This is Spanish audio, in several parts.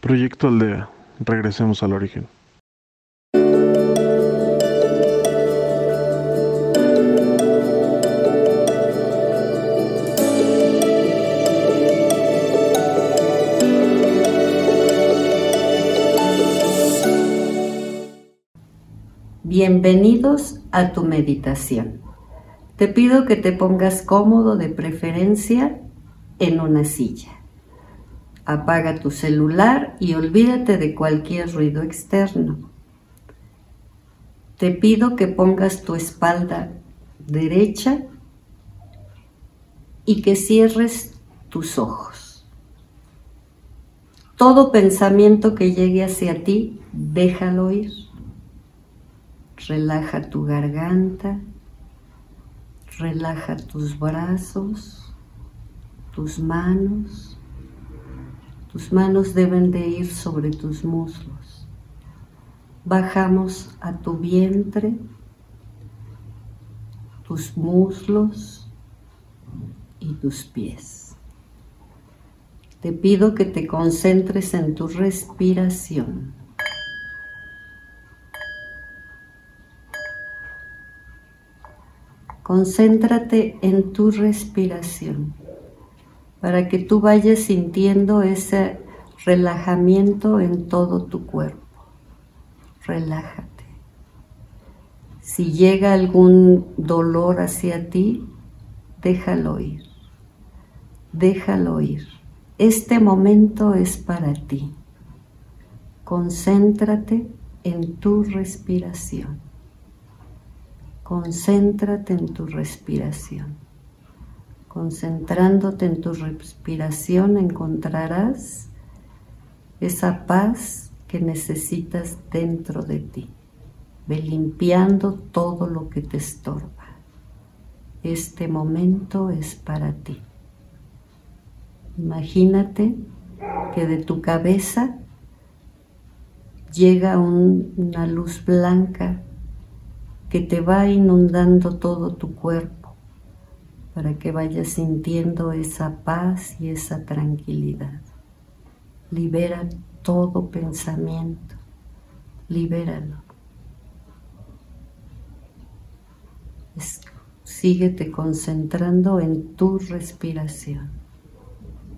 Proyecto Aldea. Regresemos al origen. Bienvenidos a tu meditación. Te pido que te pongas cómodo de preferencia en una silla. Apaga tu celular y olvídate de cualquier ruido externo. Te pido que pongas tu espalda derecha y que cierres tus ojos. Todo pensamiento que llegue hacia ti, déjalo ir. Relaja tu garganta, relaja tus brazos, tus manos. Tus manos deben de ir sobre tus muslos. Bajamos a tu vientre, tus muslos y tus pies. Te pido que te concentres en tu respiración. Concéntrate en tu respiración para que tú vayas sintiendo ese relajamiento en todo tu cuerpo. Relájate. Si llega algún dolor hacia ti, déjalo ir. Déjalo ir. Este momento es para ti. Concéntrate en tu respiración. Concéntrate en tu respiración. Concentrándote en tu respiración encontrarás esa paz que necesitas dentro de ti. Ve limpiando todo lo que te estorba. Este momento es para ti. Imagínate que de tu cabeza llega una luz blanca que te va inundando todo tu cuerpo para que vayas sintiendo esa paz y esa tranquilidad. Libera todo pensamiento, libéralo. síguete concentrando en tu respiración.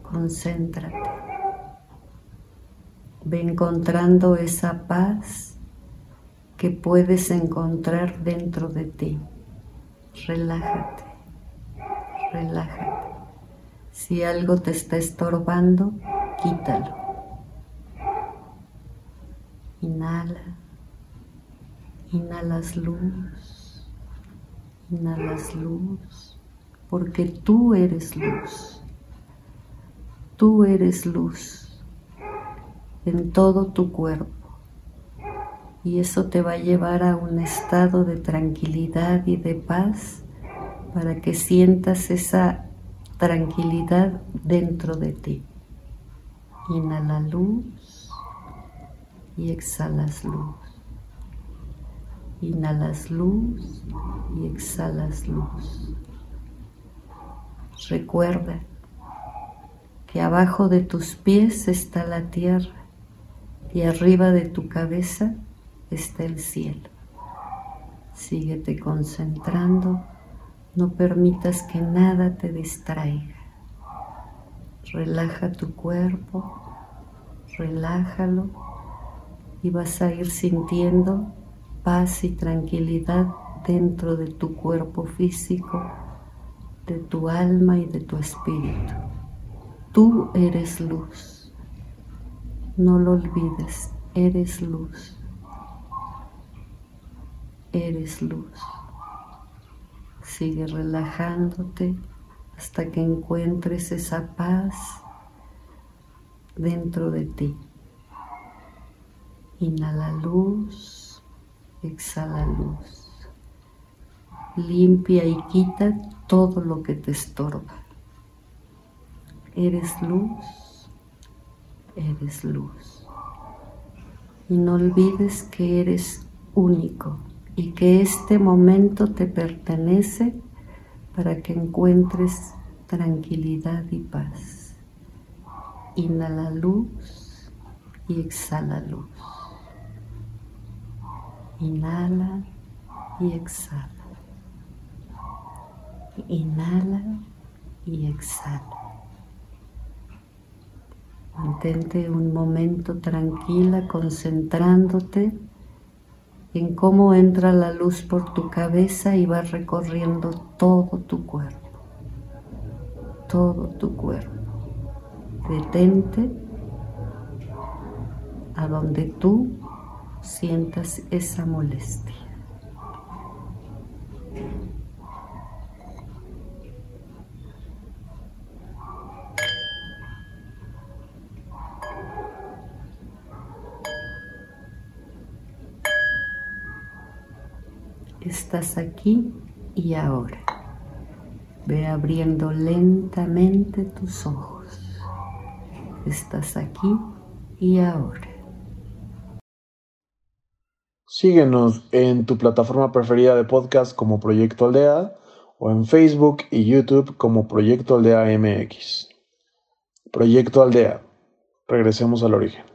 Concéntrate. Ve encontrando esa paz que puedes encontrar dentro de ti. Relájate, relájate. Si algo te está estorbando, quítalo. Inhala, inhalas luz, inhalas luz, porque tú eres luz. Tú eres luz en todo tu cuerpo y eso te va a llevar a un estado de tranquilidad y de paz para que sientas esa tranquilidad dentro de ti. Inhala luz y exhalas luz. Inhalas luz y exhalas luz. Recuerda que abajo de tus pies está la tierra y arriba de tu cabeza está el cielo. Síguete concentrando, no permitas que nada te distraiga. Relaja tu cuerpo, relájalo y vas a ir sintiendo paz y tranquilidad dentro de tu cuerpo físico, de tu alma y de tu espíritu. Tú eres luz. No lo olvides, eres luz eres luz. Sigue relajándote hasta que encuentres esa paz dentro de ti. Inhala luz, exhala luz. Limpia y quita todo lo que te estorba. Eres luz, eres luz. Y no olvides que eres único y que este momento te pertenece para que encuentres tranquilidad y paz. Inhala luz, y exhala luz. Inhala y exhala. Inhala y exhala. Mantente un momento tranquila concentrándote en cómo entra la luz por tu cabeza y va recorriendo todo tu cuerpo, todo tu cuerpo. Detente a donde tú sientas esa molestia. Estás aquí y ahora. Ve abriendo lentamente tus ojos. Estás aquí y ahora. Síguenos en tu plataforma preferida de podcast como Proyecto Aldea o en Facebook y YouTube como Proyecto Aldea MX. Proyecto Aldea. Regresemos al origen.